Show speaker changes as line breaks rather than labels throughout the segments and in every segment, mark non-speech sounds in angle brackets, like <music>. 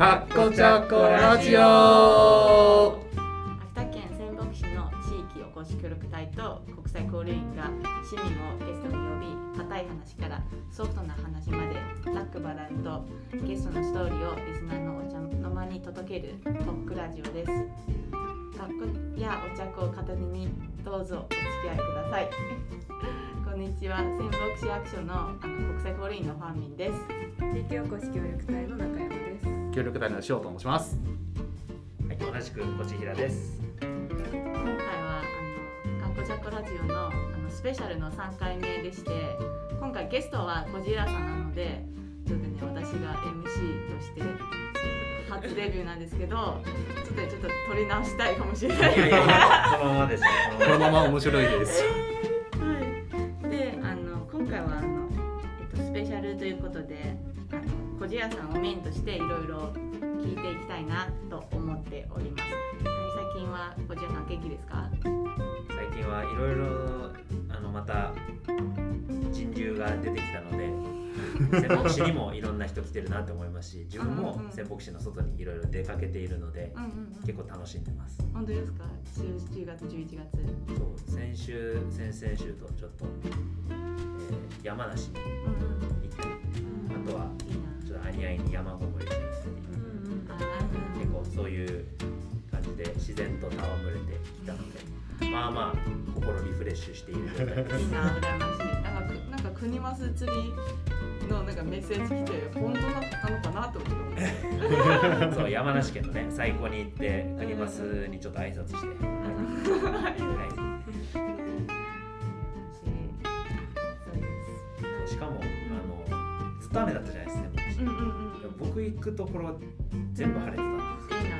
かっこちゃこラジオ
秋田県仙北市の地域おこし協力隊と国際交流員が市民をゲストに呼び硬い話からソフトな話までざっくばらんとゲストのストーリーをリスナーのお茶の間に届けるトークラジオです。かっこやお茶粉を片手にどうぞお付き合いください。こんにちは、仙北市役所のあの国際交流員のファンミンです。
地域おこし協力隊の中山です。
協力隊の塩と申します
はい、同じくこちひらです。
今回はあのかっこちゃこラジオのあのスペシャルの3回目でして今回ゲストはこじらさんなのでちょっとね私が MC として初デビューなんですけどちょっとちょっと取り直したいかもしれない
いやいやこのままですよ。
このまま面白いです
はい、であの今回はあの、えっと、スペシャルということであのこじらさんをメインとしていろいろ聞いていきたいなと思っております。最近はこじらさん元気ですか？
最近はいろいろあのまた人流が出てきたので、仙北市にもいろんな人来てるなって思いますし、自分も仙北市の外にいろいろ出かけているので、
うんうんうん。
結構楽しんでます。
本当ですか？10, 10月11月
そう先週先々週とちょっと、えー山梨に
うんうん。
行ったり、あとはい
いな
ちょっとアニアイに山ごもりしたり。結構そういう感じで自然と戯れてきたのでまあまあ心リフレッシュしている状態です。
いいな羨ましい。なんかくなんか国ます釣りのなんかメッセージ来て本当なのかなと思って
そう山梨県のね最高に行って国マスにちょっと挨拶して、しかもあのずっと雨だったじゃないですか、ね、
うんうんうん。
僕行くところ全部晴れてたんです
いいな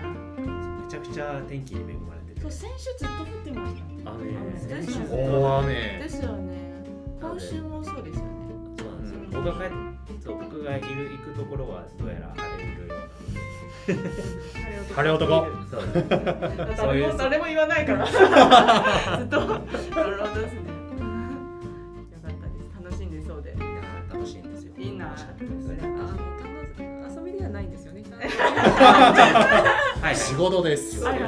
めちゃくちゃ天気に恵まれてて。
そう先週ずっと降ってました
雨
雨
先週ずっと。
大雨
ですよね。今週もそうですよね。
そうなんですよ、
うん
僕が帰っそう僕がいる行くところはどうやら晴れるよう
晴れ男。
なそう <laughs>
誰も誰も言わないから。<laughs> ずっと <laughs> <laughs>
はい
仕事です
はい
誤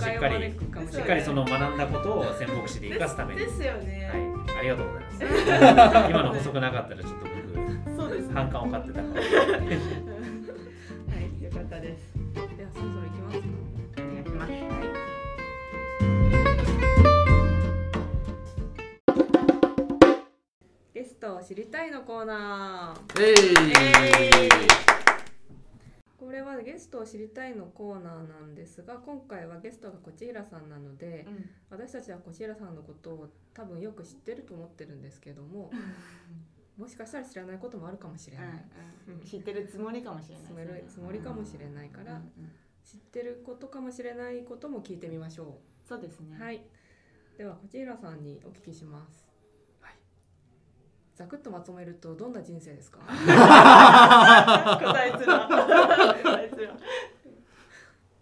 解を招くかもし
っかりその学んだことを仙北市で生かすために、はい、
ですよね、
ありがとうございます。<laughs> 今の補足なかったらちょっと僕
そうですね
反感を買ってたかもしれない。<laughs>
はい、よかったです。
ではそろそろ行きますか。
お願いします。
ゲストを知りたいのコーナー。
えい
これはゲストを知りたいのコーナーなんですが、今回はゲストがこちひらさんなので、私たちはこちひらさんのことを多分よく知ってると思ってるんですけども、<laughs> もしかしたら知らないこともあるかもしれない。
うん、知ってるつもりかもしれない
つもりつもりかもしれないから、
うんうん
知ってることかもしれないことも聞いてみましょ
そうですね。
う。はい。ではこちらさんにお聞きします。
はい
ざくっとまとめるとどんな人生ですか？
答えづら。答えづら。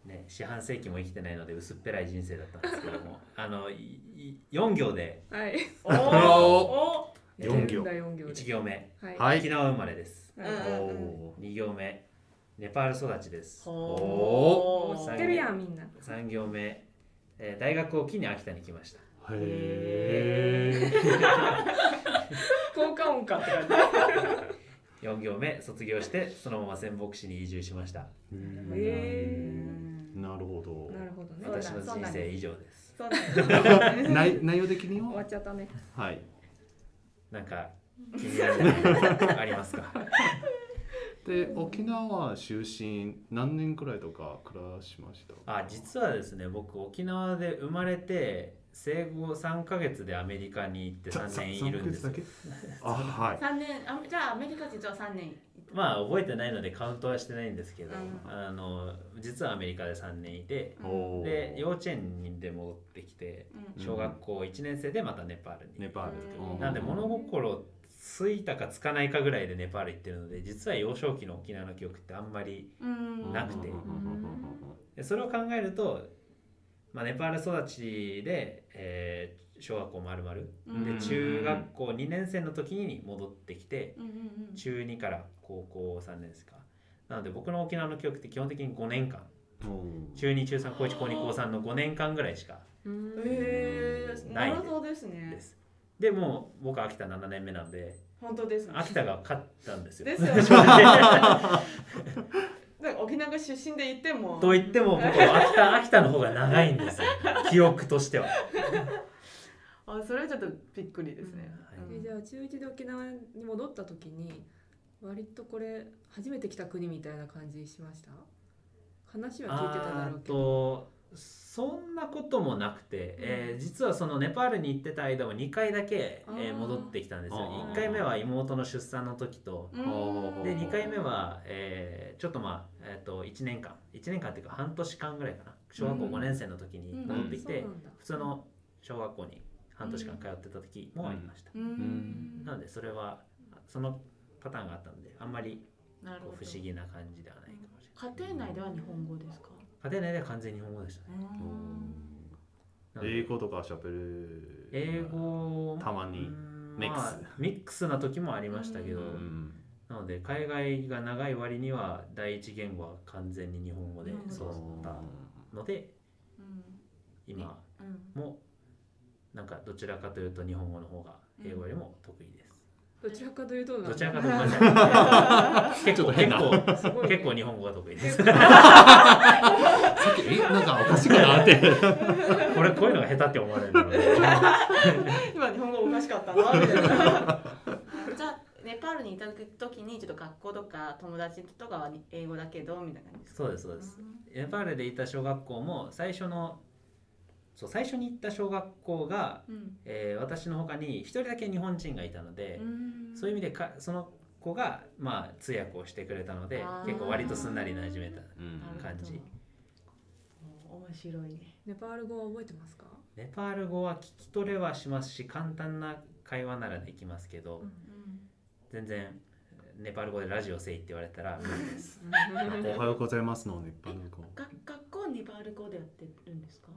ね、四半世紀も生きてないので薄っぺらい人生だったんですけども、<laughs> あのいい四行で
はい。
お <laughs> お。
四行
だ四行で
一。行目、
はい。
はい
沖縄生まれです。
はい
うん
お
二行目、ネパール育ちです。
お
もう知ってるやんみんな。
三行目、えー大学を機に秋田に来ました。
ーへ <laughs>
効果音かって感じ。
四行目、卒業してそのまま仙北市に移住しました。
へ
なるほど
なるほどね。
私の人生以上です。
そうなんです。
内内容的に
終わ
は
っちゃったね。
はい
なんか気になることありますか？<laughs>
で沖縄出身何年くらいとか暮らしました？
あ実はですね僕沖縄で生まれて生後3ヶ月でアメリカに行って3年いるんですよ。
あはい。
三年、あ、じゃあアメリカ実は三年。
まあ覚えてないのでカウントはしてないんですけど、
うん。
あの実はアメリカで3年いて
おー。
で幼稚園にで戻ってきて
うん。
小学校1年生でまたネパールに、
ネパール
うん。
なんで物心ついたかつかないかぐらいでネパール行ってるので実は幼少期の沖縄の記憶ってあんまり
うん。
なくて。
うん。
でそれを考えると、まあ、ネパール育ちで、えー小学校まるまる。
うん。
で中学校2年生の時に戻ってきて
うんうんうん。
中2から高校3年ですか。なので僕の沖縄の記憶って基本的に5年間。中2中3高1高2高3の5年間ぐらいしか
うん。
へえ
な
るほどですね。
です。でもう僕秋田7年目なんで
本当ですね。
秋田が勝ったんですよ。
ですよね <laughs> 沖縄出身で言っても。
と言っても僕は秋田 <laughs> 秋田の方が長いんですよ。記憶としては。<laughs>
あそれはちょっとびっくりですね、
うん。
うん。
えじゃあ中1で沖縄に戻った時に割とこれ初めて来た国みたいな感じしました？話は聞いてただろうけど。
とそんなこともなくて、えー実はそのネパールに行ってた間も2回だけ、えー戻ってきたんですよ。
あー。
1回目は妹の出産の時とで2回目は、えーちょっとまあ、えー、と1年間1年間っていうか半年間ぐらいかな。小学校
うん
5年生の時に戻ってきて、普通の小学校に半年間通ってた時もありました、
うん。
ん。
なのでそれはそのパターンがあったのであんまり不思議な感じではないかもしれない。
家庭内では日本語ですか、
家庭内では完全に日本語でしたね。
英語とか喋る。
英語
たまに
うん
ミックス。
まあミックスな時もありましたけど、
うん。
なので海外が長い割には第一言語は完全に日本語で
うん
育ったので
うん。
今
うん。
もなんかどちらかというと日本語の方が英語よりも得意です、
どちらかというと
どちらかというと <laughs> 結構結構結構日本語が得意です。
さっきえなんかおかしいかなって。
これこういうのが下手って思われる
今日本語おかしかったなみたいな。じゃあネパールにいた時にちょっと学校とか友達とかは英語だけどみたいな感じですか？
そうですそうです。ネパールでいた小学校も最初のそう最初に行った小学校が、
うん。
えー私の他に一人だけ日本人がいたので、
うん。
そういう意味でかその子が、まあ、通訳をしてくれたので結構割とすんなり馴染めた感じ。
お面白い。
ネパール語は覚えてますか？
ネパール語は聞き取れはしますし簡単な会話ならできますけど、
うん。
全然ネパール語でラジオせいって言われたら無理です
おはようございますの日本語。
が学校はネパール語でやってるんですか？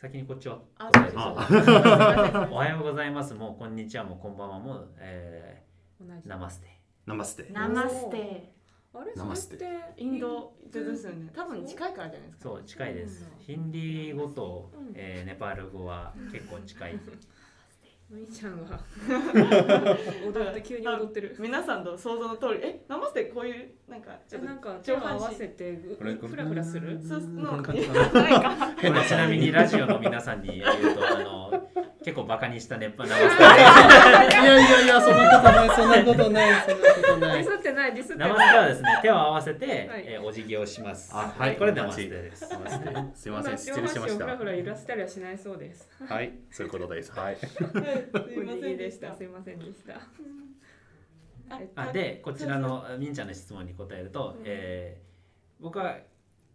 先にこっちを
あそうです。
おはようございます。もうこんにちは。もうこんばんはもう、えー、ナマステ。
ナマステ。
ナマステ。
あれそれって
インドですよね。多分近いからじゃないですか。
そう近いです。ヒンディー語と、
うん。
えーネパール語は結構近い <laughs>
みーちゃんが <laughs> 踊って急に踊ってる。
皆さんの想像の通り。えナマステこういうなんかちょっと
なんか手を合わせてフラフラする？
そう <laughs>
な
んか。
変な
ちなみにラジオの皆さんに言うとあの結構バカにしたネパナマステ
いやいやいやそんなことないそんなことないそんなことない。
ディスってないディスってない。
テはですね。手を合わせて、
はい
えーお辞儀をします。
あはい
これナマステで。す
すいません。失
上
礼しました。
半身をフラフラ揺らしたりはしないそうです。
はいそういうことです。はい。<laughs>
すいませんでした。
すいませんでした。
あでこちらのみんちゃんの質問に答えると、
うん。
えー僕は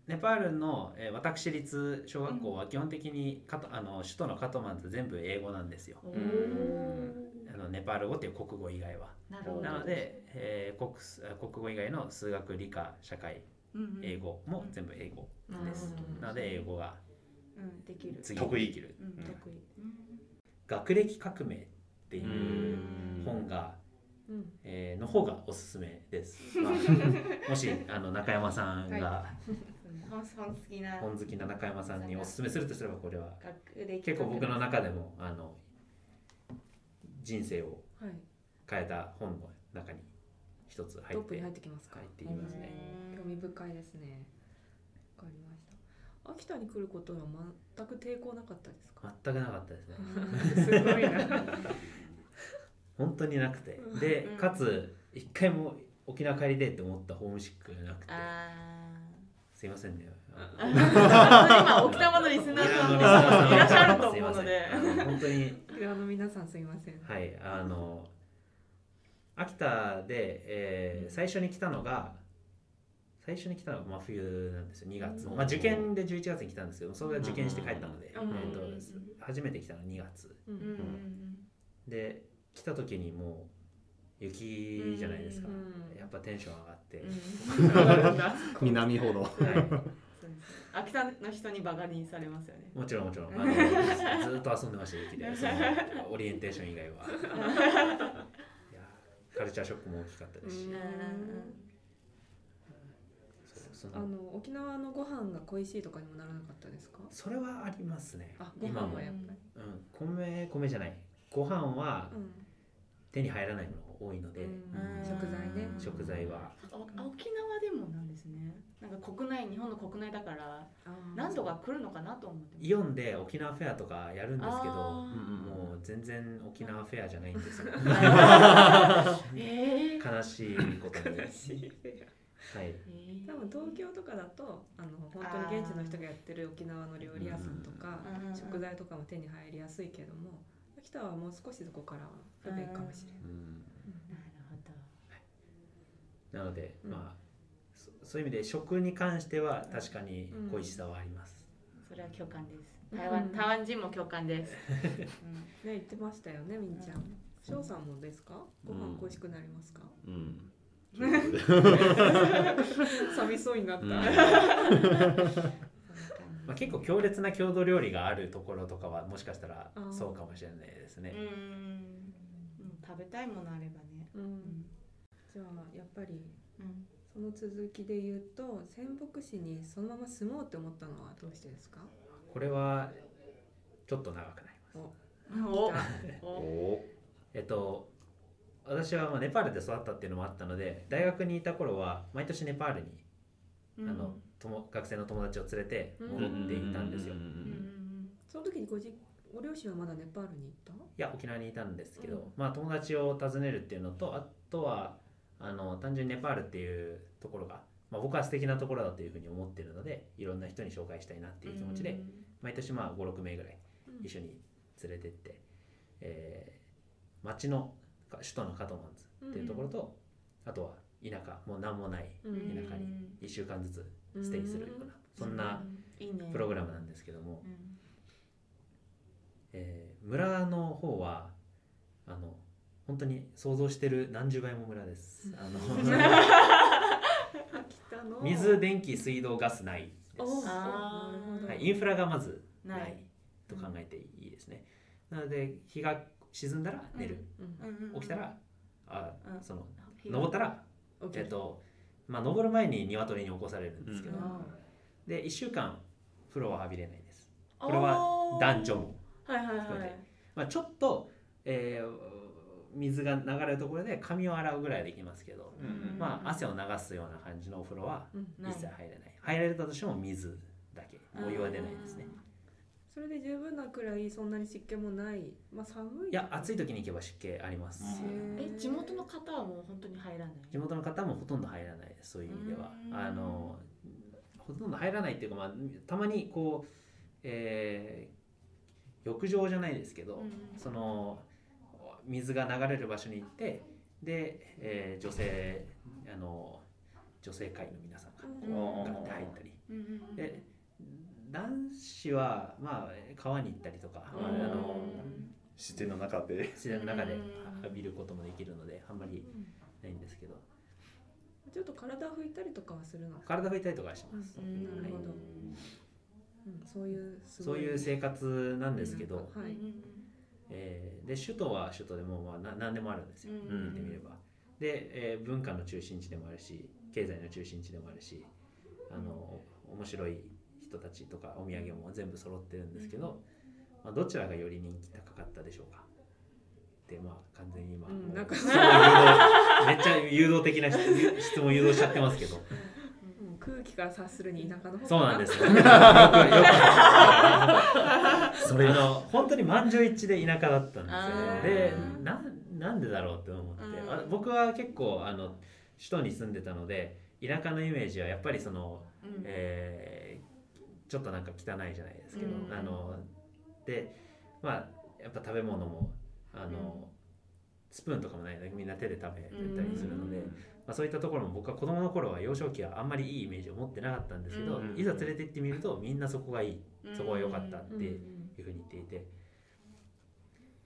ネパールの、えー私立小学校は基本的にカトあの首都のカトマンズ全部英語なんですよ。あのネパール語っていう国語以外は。
なるほど。
なので、えー国す国語以外の数学理科社会
うんうん。
英語も全部英語です。
なるほど。
なので英語が
うんできる。
次。
得意
できる
うん。得意。
学歴革命っていう
うん。
本が、
うん。
えーの方がおすすめです、<laughs> まあもしあの中山さんが
本本好きな
本好きな中山さんにおすすめするとすればこれは。結構僕の中でもあの人生を
はい。
変えた本の中に一つ入って
トップに入ってきますか。
入ってきますね。
興味深いですね。わかりました。秋田に来ることは全く抵抗なかったですか？
全くなかったですね。
すごいな。<laughs>
本当になくて。
うん。
で
うん。
かつ一回も沖縄帰りでって思ったホームシックがなくて。
あ
すいませんね。
ー今沖縄のリスナーさんもいらっしゃると思うので。
本当に
あの皆さんすいません。
はいあの秋田で、えー最初に来たのが最初に来たのが真冬なんですよ。2月。の、まあ、受験で11月に来たんですけどそれは受験して帰ったので、
うん。
えーと初めて来たのは2月。で来た時にもう雪じゃないですか、
うん。
やっぱテンション上がって、<laughs>
南ほど。
はい、
秋田の人にバカにされますよね。
もちろんもちろん。あのずーっと遊んでました雪で。そのオリエンテーション以外は。<laughs> いやカルチャーショックも大きかったですし、
うん。
そ
あの沖縄のご飯が恋しいとかにもならなかったですか？
それはありますね。
あご
今も
飯はやっぱり。
うん、米米じゃない。ご飯は
うん
手に入らないものが多いので、
食材ね。
食材は。
お沖縄でもなんですね。なんか国内日本の国内だから何度か来るのかなと思って
イオンで沖縄フェアとかやるんですけどもう全然沖縄フェアじゃないんですよ。<laughs>
えー。
悲しいことに。はい。
えー。
多分東京とかだとあの本当に現地の人がやってる沖縄の料理屋さんとか食材とかも手に入りやすいけども秋田はもう少しそこからは不便かもしれない。
うん。
なるほど。
なので、
うん。
まあそそういう意味で食に関しては確かに恋しさはあります、
それは共感です。
うん。
台湾台湾人も共感です、
ね言ってましたよねみんちゃん。翔さんもですか？ご飯恋しくなりますか？
うん。<laughs>
寂しそうになった。
うん
まあ、結構強烈な郷土料理があるところとかはもしかしたらそうかもしれないですね、
うん。うん食べたいものあればね。
うん。じゃあやっぱり
うん。
その続きで言うと仙北市にそのまま住もうって思ったのはどうしてですか？
これはちょっと長くなります。
お。
お。
えっと私はまあネパールで育ったっていうのもあったので大学にいた頃は毎年ネパールに、
うん。
あの友学生の友達を連れて戻っていたんですよ、
う
うんん
その時にごじご両親はまだネパールに行った？
いや沖縄にいたんですけど、
うん。
まあ友達を訪ねるっていうのとあとはあの単純にネパールっていうところが、まあ、僕は素敵なところだというふうに思ってるのでいろんな人に紹介したいなっていう気持ちで、毎年まあ56名ぐらい
うん。
一緒に連れてって、えー町のか首都のカトマンズっていうところと、あとは田舎もう何もない
うん
田舎に1週間ずつステイするような、そんなプログラムなんですけども、
うん。
えー村の方はあの本当に想像してる何十倍も村です。あの <laughs> <laughs> 水、電気、水道、ガスない。はい、インフラがまずな
ないい
と考えていいですね。なので日が沈んだら寝る、
うん。
うん。
起きたらあ
うん。
その登ったらえっとまあ登る前に鶏に起こされるんですけど、
うん
で1週間風呂は浴びれないです。これは男女も
はいはいはい。
まあ、ちょっと、えー水が流れるところで髪を洗うぐらいはできますけど、
うん
まあ、汗を流すような感じのお風呂は一切入れない。入れたとしても水だけ。お湯は出ないですね
それで十分なくらいそんなに湿気もない。まあ寒い。
いや暑い時に行けば湿気あります、
うん。
え地元の方はもう本当に入らない？
地元の方もほとんど入らないそういう意味では。
うん。
あのほとんど入らないっていうか、まあ、たまにこう、えー浴場じゃないですけど、
うん。
その水が流れる場所に行ってで、えー女性あの女性会の皆さんが
うん。
ガッて入ったり。
うんうんうん。
で男子はまあ川に行ったりとか、
うん。
あの
自然の中で。
自然の中で
うん。
浴びることもできるのであんまりないんですけど。
ちょっと体拭いたりとかはするの？か。
体拭いたりとかはします、
うん。
なるほど。うん、そういう
そういう生活なんですけど、
はい。
えーで首都は首都でもまあな何でもあるんですよ、
うん。
言ってみれば。で、えー文化の中心地でもあるし経済の中心地でもあるしあの面白い人たちとかお土産も全部揃ってるんですけど、まあ、どちらがより人気高かったでしょうか。ってまあ完全に今、もう
うんなんか <laughs>
めっちゃ誘導的な質質問誘導しちゃってますけど。<laughs>
うん空気から察するに田舎の。
そうなんですよ。よ <laughs> くよく。それあの本当に満場一致で田舎だったんですよ。でなんなんでだろうって思って、
うん。
あ僕は結構あの首都に住んでたので田舎のイメージはやっぱりその、
うん。
えーちょっとなんか汚いじゃないですけど、
うん。
あのでまあやっぱ食べ物もあの、スプーンとかもないのでみんな手で食べてたりするので、まあ、そういったところも僕は子供の頃は幼少期はあんまりいいイメージを持ってなかったんですけど、
うん。
いざ連れて行ってみるとみんなそこがいい
うん。
そこが良かったって
うん。
いうふうに言っていて。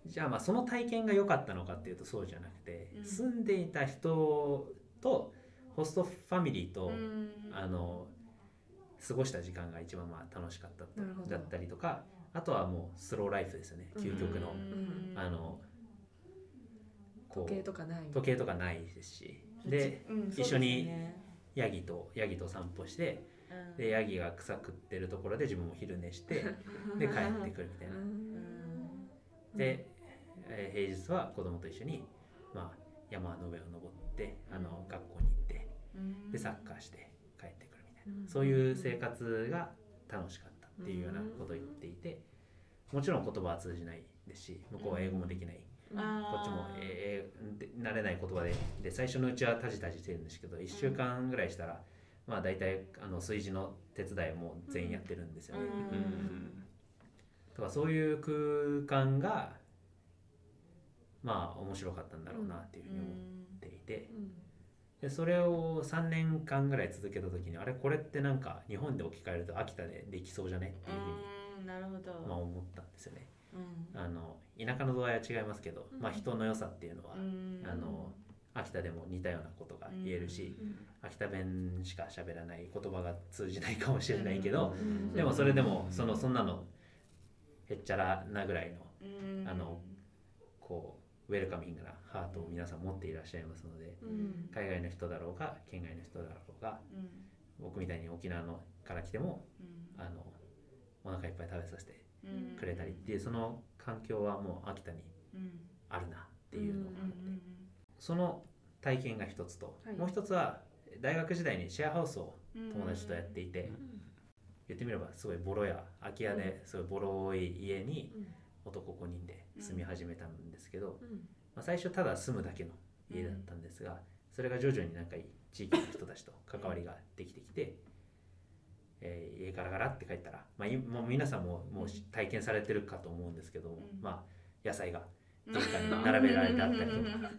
じゃあまあその体験が良かったのかっていうとそうじゃなくて、
うん。
住んでいた人とホストファミリーと、
うん。
あの過ごした時間が一番まあ楽しかっただったりとかあとはもうスローライフですよね究極の、
うん。
あのこ
時計
う
とかない。
時計とかないですしで
うん
一緒にヤギとヤギと散歩して
うん。
でヤギが草食ってるところで自分も昼寝してで <laughs> 帰ってくるみたいな。で、えー平日は子供と一緒に、まあ、山の上を登ってあの学校に行って
うん。
でサッカーしてそういう生活が楽しかったっていうようなことを言っていてもちろん言葉は通じないですし向こうは英語もできない。こっちも、えーで慣れない。言葉でで最初のうちはタジタジしてるんですけど1週間ぐらいしたら、まあ大体あの炊事の手伝いも全員やってるんですよね。
うん。
うん
とかそういう空間がまあ面白かったんだろうなっていうふうに思っていて、でそれを3年間ぐらい続けた時にあれこれってなんか日本で置き換えると秋田でできそうじゃね？っていうふうに、
うんなるほど、
まあ、思ったんですよね。
うん。
あの田舎の度合いは違いますけど、まあ、人の良さっていうのは、
うん。
あの秋田でも似たようなことが言えるし、秋田弁しか喋らない言葉が通じないかもしれないけど、
うん
でもそれでもそのそんなのへっちゃらなぐらいの
うん。
あのこうウェルカミングなハートを皆さん持っていらっしゃいますので
うん。
海外の人だろうが県外の人だろうが
うん。
僕みたいに沖縄のから来ても
うん。
あのお腹いっぱい食べさせて
うん。
くれたりっていうその環境はもう秋田に
うん。
あるなっていうのがあって
うん
その体験が一つと、
はい。
もう一つは大学時代にシェアハウスを
うん。
友達とやっていて、言ってみればすごいボロ屋空き家ですごいボロい家に男5人で住み始めたんですけど、まあ、最初ただ住むだけの家だったんですが、それが徐々になんか地域の人たちと関わりができてきて、えー家ガラガラって帰ったら、まあ、いもう皆さんももうし体験されてるかと思うんですけど、
うん。
まあ、野菜が
うん。
玄関に並べられてあったりとか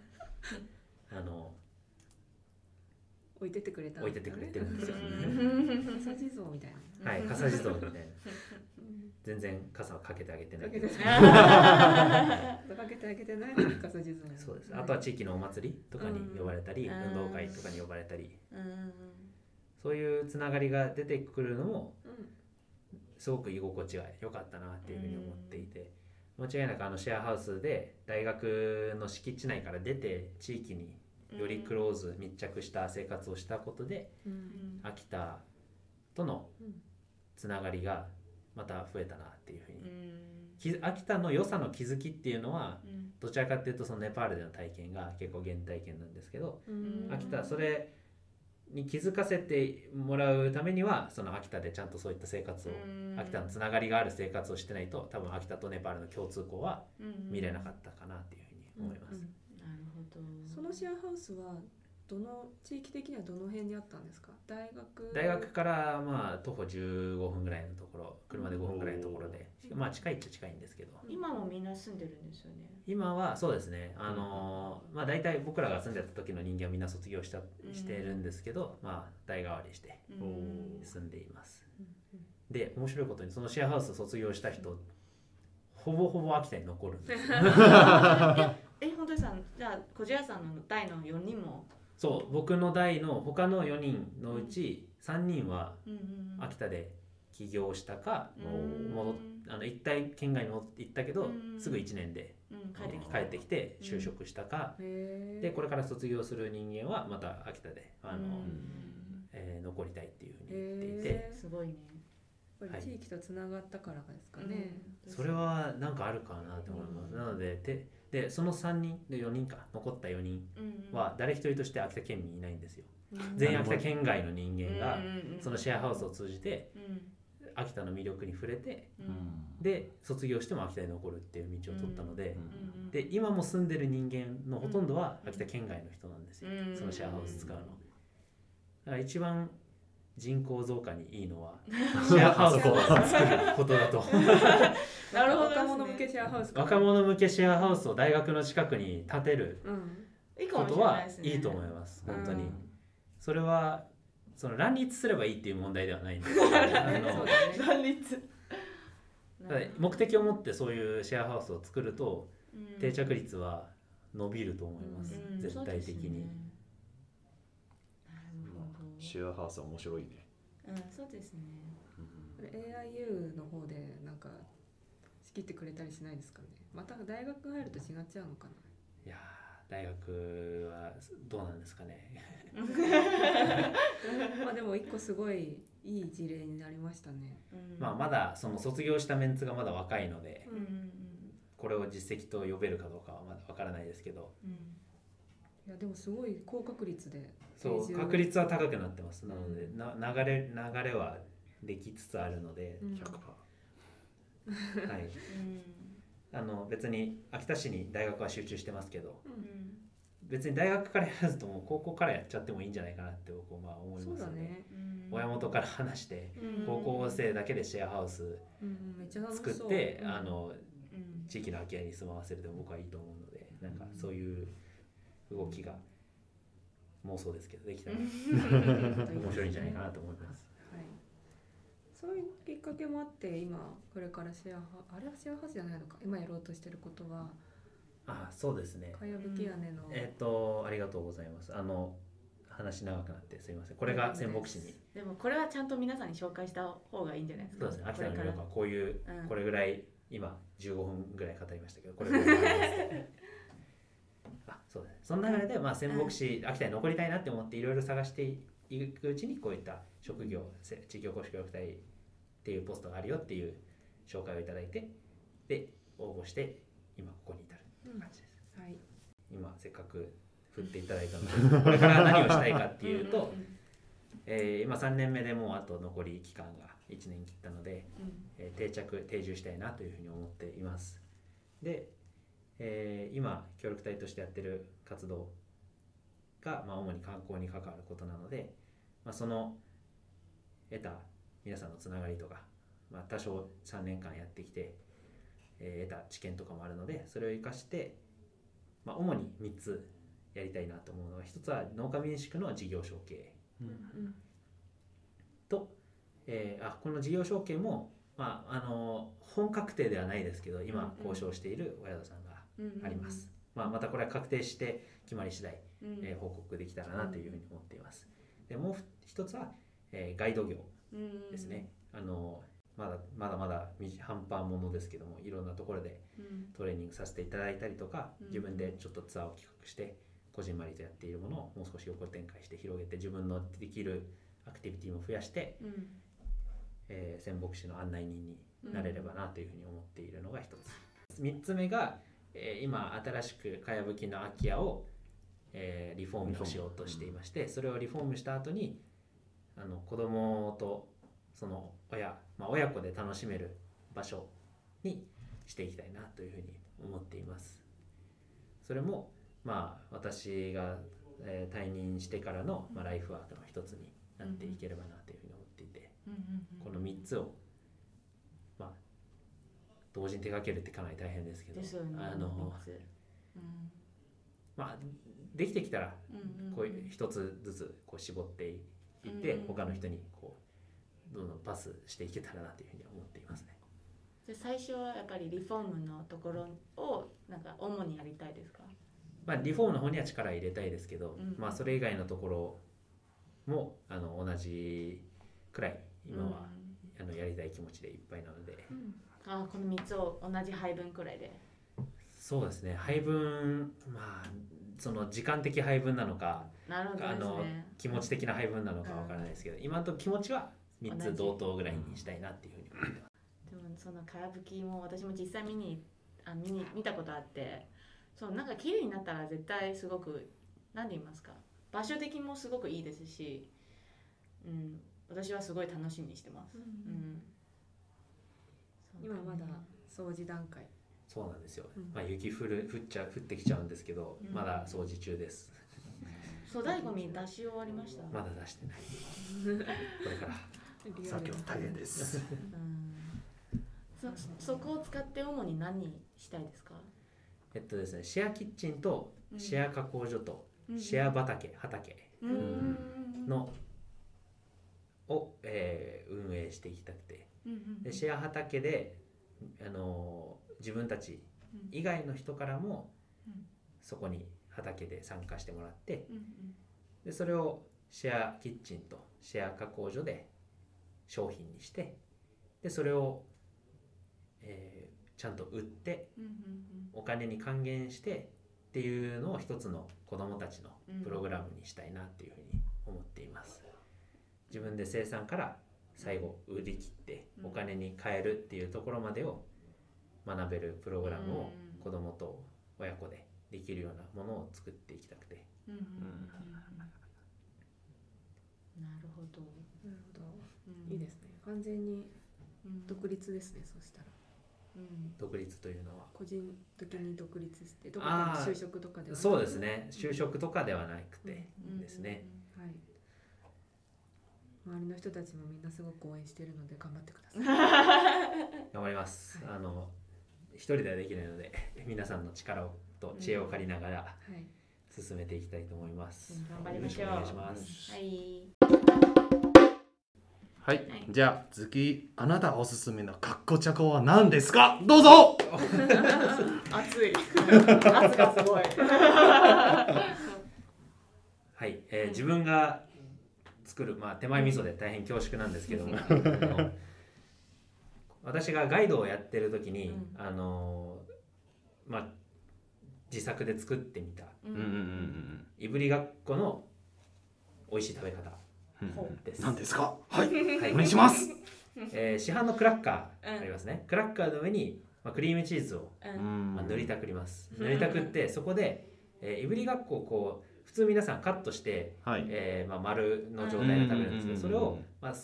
あの
置いてってくれた
置いてってくれてるんですよ。
傘地蔵みたいな
はい、傘地蔵みたいな全然傘はかけてあげてない。けど
かけてあげてない傘地蔵
そうです。あとは地域のお祭りとかに呼ばれたり、
うん。
運動会とかに呼ばれたり。
うん
そういうつながりが出てくるのも
うん。
すごく居心地が良かったなっていうふうに思っていて、間違いなくあのシェアハウスで大学の敷地内から出て地域によりクローズ密着した生活をしたことで秋田との
うん
つながりがまた増えたなっていうふう
う
に
ん。
き秋田の良さの気づきっていうのは
うん。
どちらかっていうとそのネパールでの体験が結構原体験なんですけど
うん。
秋田それに気づかせてもらうためにはその秋田でちゃんとそういった生活を
うん。
秋田のつながりがある生活をしてないと多分秋田とネパールの共通項は
うん
見れなかったかなっていうふうに思います。
うん。
なるほど。
そのシェアハウスはどの地域的にはどの辺にあったんですか？大学。
大学からまあ徒歩15分ぐらいのところ車で5分ぐらいのところでまあ近いっちゃ近いんですけど。
今もみんな住んでるんですよね？
今はそうですね。あのーまあ大体僕らが住んでた時の人間はみんな卒業したしてるんですけどまあ代替わりして
うん。
住んでいます。
うん。
で面白いことにそのシェアハウス卒業した人ほぼほぼ秋田に残るんですよ。<laughs> <laughs>
え本当にさんじゃあ小島さんの代の4人も
そう僕の代の他の4人のうち3人は秋田で起業したか
うん。
戻っあの一体県外に戻って行ったけど
うん。
すぐ1年で
うん。帰って
てきて就職したか。でこれから卒業する人間はまた秋田であの、
うん。
えー残りたいっていうふうに言っていて。
すごいね。
やっぱり地域とつながったからですかね、
うん。
それはなんかあるかなと思います、なのでででその3人で4人か残った4人
うん
は誰一人として秋田県民いないんですよ。
うん。
全員秋田県外の人間がそのシェアハウスを通じて
うん。
秋田の魅力に触れて
うん。
で卒業しても秋田に残るっていう道を取ったので、
うんうん
で今も住んでる人間のほとんどは秋田県外の人なんですよ、
うん。
そのシェアハウス使うの。だから一番人口増加にいいのは <laughs> シェアハウスを作ることだと。<laughs>
なるほど。ね
若者向けシェアハウスか。
若者向けシェアハウスを大学の近くに建てることは
い
いいと思います本当に、
うん。
それはその乱立すればいいっていう問題ではないんで。すけど
乱立。
目的を持ってそういうシェアハウスを作ると
うん。
定着率は伸びると思います、
うん。
絶対的に、
シェアハウスは面白いね。
うんそうですね。
これ AIU の方でなんか仕切ってくれたりしないですかね。また大学入ると違っちゃうのかな。い
や大学はどうなんですかね。<laughs>
まあでも一個すごいいい事例になりましたね。
まあまだその卒業したメンツがまだ若いので
うんうん。
これを実績と呼べるかどうかはまだわからないですけど
うん
いやでもすごい高確率で
そう確率は高くなってます。なのでな流れ流れはできつつあるので、
うん。
100% <laughs>
はい、
うん。
あの別に秋田市に大学は集中してますけど
う
うん。ん
別に大学からやらずとも高校からやっちゃってもいいんじゃないかなって僕はまあ思いますので、
だね。
うん。
親元から話して
うん。
高校生だけでシェアハウス。作って、
う。ん
あの
うん。
地域の空き家に住まわせるでも僕はいいと思うのでなんかそういう動きが妄想ですけどできたら <laughs> 面白いんじゃないかなと思います。
はい。そういうきっかけもあって今これからシェアハあれはシェアハウスじゃないのか今やろうとしてることは。
あそうですね。
かやぶき屋根の、
えっ、とありがとうございます。あの話長くなってすいません。これが仙北市に。
でもこれはちゃんと皆さんに紹介した方がいいんじゃないですか
そうですね。秋田の魅力はこういう
うん。
これぐらい今15分ぐらい語りましたけどこれぐらい <laughs> そうですね。その流れで、まあ、仙北市、秋田に残りたいなって思っていろいろ探していくうちにこういった職業せ地域おこし協力隊っていうポストがあるよっていう紹介をいただいてで応募して今ここに至る
うん
感じです、
はい。
今せっかく振っていただいたのでこれから何をしたいかっていうと、えー今3年目でもうあと残り期間が1年切ったので、えー定着定住したいなというふうに思っています。で、えー今協力隊としてやってる活動が、まあ、主に観光に関わることなので、まあ、その得た皆さんのつながりとか、まあ、多少3年間やってきて、えー得た知見とかもあるのでそれを生かして、まあ、主に3つやりたいなと思うのは1つは農家民宿の事業承継
うん
と、えーあこの事業承継も、まあ、あの本確定ではないですけど今交渉しているお宿さんが
うん
あります、まあ、またこれは確定して決まり次第、
うん。
えー報告できたらなというふうに思っています。でもう一つは、えーガイド業
うん
ですね、あのまだまだまだみ半端ものですけどもいろんなところで
うん。
トレーニングさせていただいたりとか
うん
自分でちょっとツアーを企画してこじんまりとやっているものをもう少し横展開して広げて自分のできるアクティビティも増やして
うん。
えー、仙北市の案内人になれればなというふうに思っているのが一つ、三つ目が、えー今新しくかやぶきの空き家を、えーリフォームをしようとしていまして、それをリフォームした後にあの子供とその親、まあ、親子で楽しめる場所にしていきたいなというふうに思っています。それもまあ私が、えー退任してからの、まあ、ライフワークの一つになっていければなというふうに思っていて、この3つを、まあ、同時に手掛けるってかなり大変ですけど。
ね
あの、
うん。
まあ、できてきたら
うんうん
こういう一つずつこう絞っていって、
うん
他の人にこうどんどんパスしていけたらなというふうに思っていますね。
で最初はやっぱりリフォームのところをなんか主にやりたいですか？
まあ、リフォームの方には力入れたいですけど、
うん。
まあ、それ以外のところもあの同じくらい今は、あのやりたい気持ちでいっぱいなので。
うんあこの三つを同じ配分くらいで。
そうですね。配分まあその時間的配分なのか
なるほどです
あの
ね
気持ち的な配分なのかわからないですけど、今のところ気持ちは3つ同等ぐらいにしたいなっていうふうに思ってます。
でもそのかやぶきも私も実際見にあ見に見たことあってそうなんか綺麗になったら絶対すごく何て言いますか場所的にもすごくいいですし、うん、私はすごい楽しみにしてます。うん
今まだ掃除段階。
そうなんですよ、
うん。
まあ、雪降る降っちゃ降ってきちゃうんですけど、
うん。
まだ掃除中です。
粗大ゴミ出し終わりました？
まだ出してない。これから。
作業大変です。
うん。そそこを使って主に何にしたいですか？
えっとですねシェアキッチンと
うん。
シェア加工所とシェア畑畑
うん。
のを、えー運営していきたくて。
うん
でシェア畑で、あのー自分たち以外の人からも
うん
そこに畑で参加してもらって
うん
でそれをシェアキッチンとシェア加工所で商品にしてでそれを、えーちゃんと売ってお金に還元してでっていうのを一つの子どもたちのプログラムにしたいなっていうふうに思っています。自分で生産から最後売り切ってお金に換えるっていうところまでを学べるプログラムを子どもと親子でできるようなものを作っていきたくて。
うんうんうんうん。なるほど、
なるほど。
うん。
いいですね。完全に
うん。
独立ですねそしたら。
うん。
独立というのは。
個人的に独立してどこかに就職とかではなく。
そうですね。就職とかではなくて
うん。
ですね。
はい周りの人たちもみんなすごく応援してるので頑張ってください。<laughs>
頑張ります。
はい。
あの一人ではできないので <laughs> 皆さんの力をと知恵を借りながら
はい。
進めていきたいと思います。
頑張りましょう。
お願いします。
はい。
はい、
はい。
じゃあ次あなたおすすめのかっこちゃこは何ですか？どうぞ！<laughs>
熱い。圧がすごい。
はい、えー自分が作る、まあ、手前味噌で大変恐縮なんですけども。<laughs> 私がガイドをやってる時に、
うん。
あのまあ自作で作ってみた。いぶりがっこの美味しい食べ方、
う。ん
ほ
です。
何ですか？はい。
はい。
お願いします。
えー市販のクラッカ
うん。
ーありますね、クラッカーの上に、まあ、クリームチーズを、
うん。
まあ、塗りたくります。
うん。
塗りたくってそこで、えーいぶりがっこをこう普通皆さんカットして
はい。
えーまあ、丸の状態で食べるんですけどそれを、まあ、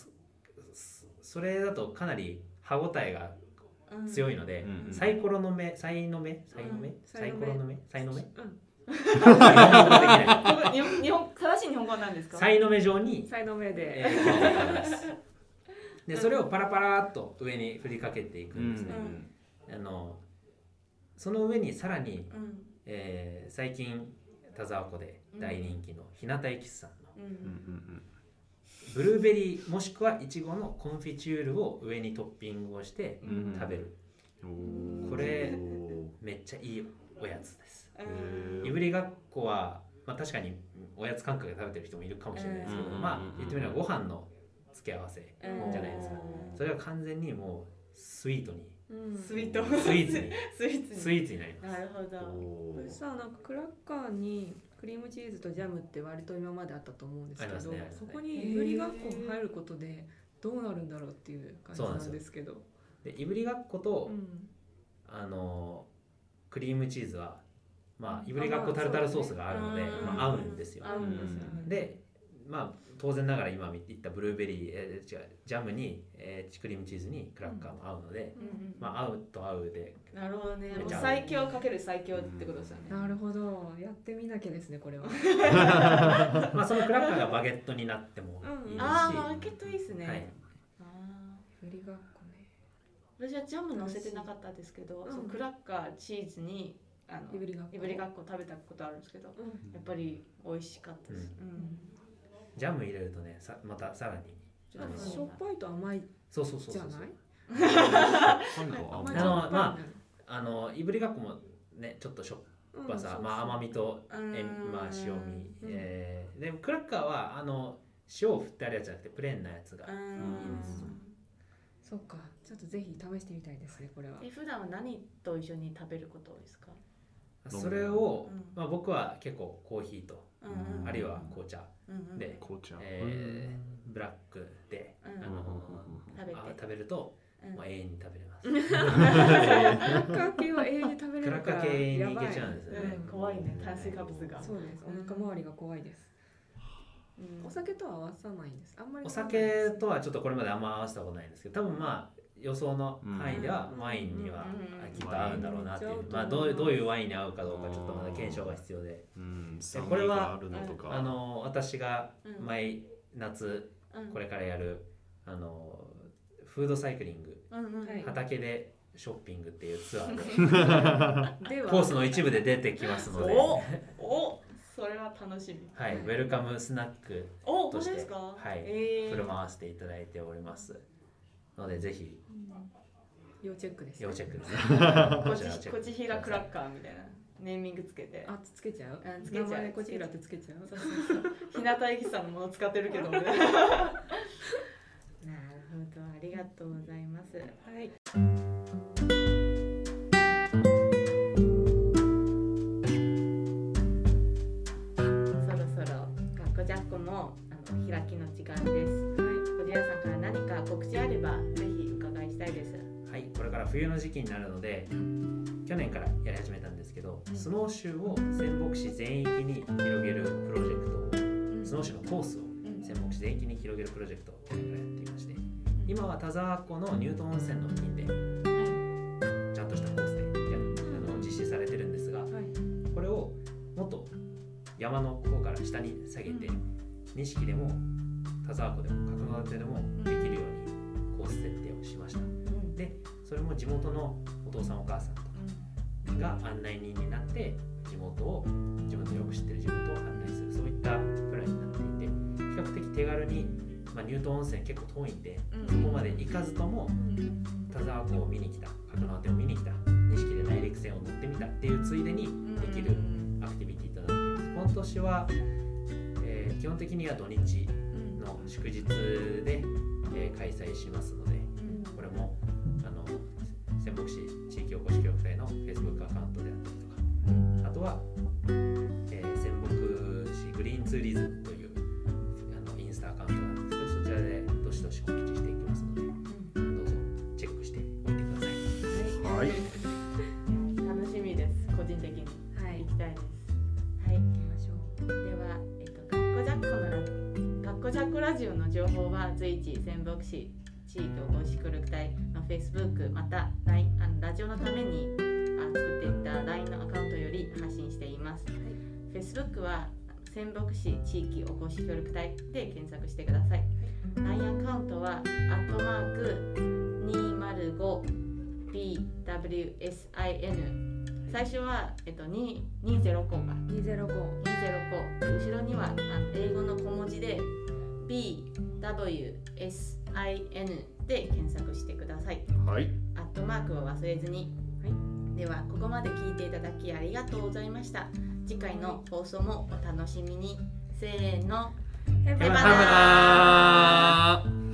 それだとかなり歯ごたえが強いので、
うんうん
サイコロの目サイの目？サイの目、
うん。
サイコロの目？サイの目？
うん。
日本語ができない。
日本正しい日本語は何ですか？
サイの目状に、
才能目で、
えー、でそれをパラパラっと上に振りかけていく
うんん
ですね、あのその上にさらに、
うん。
えー最近田沢湖で大人気の日向エキスさんの
う
うん。うん
ん
ブルーベリーもしくはいちごのコンフィチュールを上にトッピングをして食べる。これめっちゃいいおやつです。いぶりがっこは、まあ、確かにおやつ感覚で食べてる人もいるかもしれないですけど、
うん。
まあ言ってみればご飯の付け合わせ
うん。
じゃないですか。それは完全にもうスイートに。
うん。
スイート。
スイーツに。<laughs>
スイーツに。
なります。
なるほど。
さあなんかクラッカーにクリームチーズとジャムって割と今まであったと思うんですけど、
ね。
そこにい。ぶりがっこが入ることでどうなるんだろうっていう感じなんですけど。
でいぶりがっこと、
うん
あのクリームチーズはまあいぶりがっこタルタルソースがあるので、
あまあそうね。
まあ、合うんですよ。
合うんですよ。ね
でまあ当然ながら今言ったブルーベリー、えー違うジャムに、えークリームチーズにクラッカーも合うので、
うんうん
まあ合うと合うで。
なるほどね。最強かける最強ってことですよね。
なるほど。やってみなきゃですねこれは。<laughs>
まあそのクラッカーがバゲットになってもいいですし、
ああマーケットいいっすね、
はい。
あー
いぶりがっこね。
私はジャム乗せてなかったですけど、
うん。
そのクラッカーチーズにあの
いぶりがっこ。
いぶりがっこ食べたことあるんですけど
うん。
やっぱり美味しかったです、うん
ジャム入れるとねさまたさらに
しょっぱいと甘い
そうそうそうそう
じゃない？<laughs>
あのまあの。いぶりがっこもねちょっとしょっぱさ、まあ甘みと
うん。
えまあ塩味、
うん。
えーでクラッカーはあの塩を振ってあるやつじゃなくてプレーンなやつが、
うん
いいです。
そうか。ちょっとぜひ試してみたいですねこれは。
え普段は何と一緒に食べることですか、
それを、
うん。
まあ、僕は結構コーヒーと、あるいは紅茶。で
紅茶。
えブラックで、
うん。
あの
食べて。
あ食べると、
うん。
まあ、永遠に食べれます、
クラッカー系は永遠に食べれ
クラッカ
るから
ー系に
やばい
いけちゃうん。です
怖いね炭水化物が。
そうです。お腹周りが怖いです。
うん。
お酒とは合わさないんです。あんまり。
お酒とはちょっとこれまであんま合わせたことないんですけど多分まあ予想の範囲では
うん。
ワインには
うん。
きっと合うんだろうなっていう。
うん
まあどうどういうワインに合うかどうかちょっとまだ検証が必要で。
うん。
これは
あるの
私が
うん。
毎夏
うん。
これからやるあのフードサイクリング。
うんうん。
はい。
畑でショッピングっていうツアーで。<laughs> コースの一部で出てきますので、
おおそれは楽しみ。
はい、ウェルカムスナック
お
として
本当ですか？
はい
えー。
振る舞わせていただいておりますのでぜひ、
要チェックです、
要チェックです <laughs>
こ
ち
こちひらクラッカーみたいな。ネーミングつけて。
あつけちゃう？
あつけちゃう。
名前こちひらってつけちゃう？
そうう日向ゆさんのもの使ってるけどね。<laughs> なるほど。ありがとうございます。
はい。
そろそろ学校ジャックもあの開きの時間です。告知あればぜひ伺いしたいです。
はいこれから冬の時期になるので去年からやり始めたんですけど、スノーシューを仙北市全域に広げるプロジェクトを、スノーシューのコースを仙北市全域に広げるプロジェクトを去年からやっていまして今は田沢湖のニュートン温泉の付近でちゃんとしたコースでやるあの実施されてるんですが、これをもっと山の方から下に下げて、錦でも田沢湖でも角川手でもしました。でそれも地元のお父さんお母さんとかが案内人になって地元を自分のよく知ってる地元を案内する。そういったプランになっていて比較的手軽に、まあ、ニュートン温泉結構遠いんで、そこまで行かずとも田沢湖を見に来た角川手を見に来た錦で内陸線を乗ってみたっていうついでにできるアクティビティとなっています。今年は、えー基本的には土日の祝日で、えー開催しますのでこれもあの仙北市地域おこし協力隊の Facebook アカウントであったりとかあとは、えー仙北市グリーンツーリズムというあのインスタアカウントがあるんですけどそちらでどしどし告知していきますのでどうぞチェックしておいてください。
はい。
楽しみです。個人的に。
はい。
行きたいです。はい。
行きましょう。
では、えっと、学校ジャックのラ学校ジャックラジオの情報は随時仙北市地域おこし協力隊の Facebook また LINE あのラジオのためにあ作っていた LINE のアカウントより発信しています、Facebook は仙北市地域おこし協力隊で検索してください、LINE アカウントはアットマーク 205BWSIN 最初は、えっと、2 205か。
205
205後ろにはあの英語の小文字で BWSIN で検索してください。
はい。
アットマークを忘れずに、ではここまで聞いていただきありがとうございました。次回の放送もお楽しみに。せーの。
ヘ
バ
ナ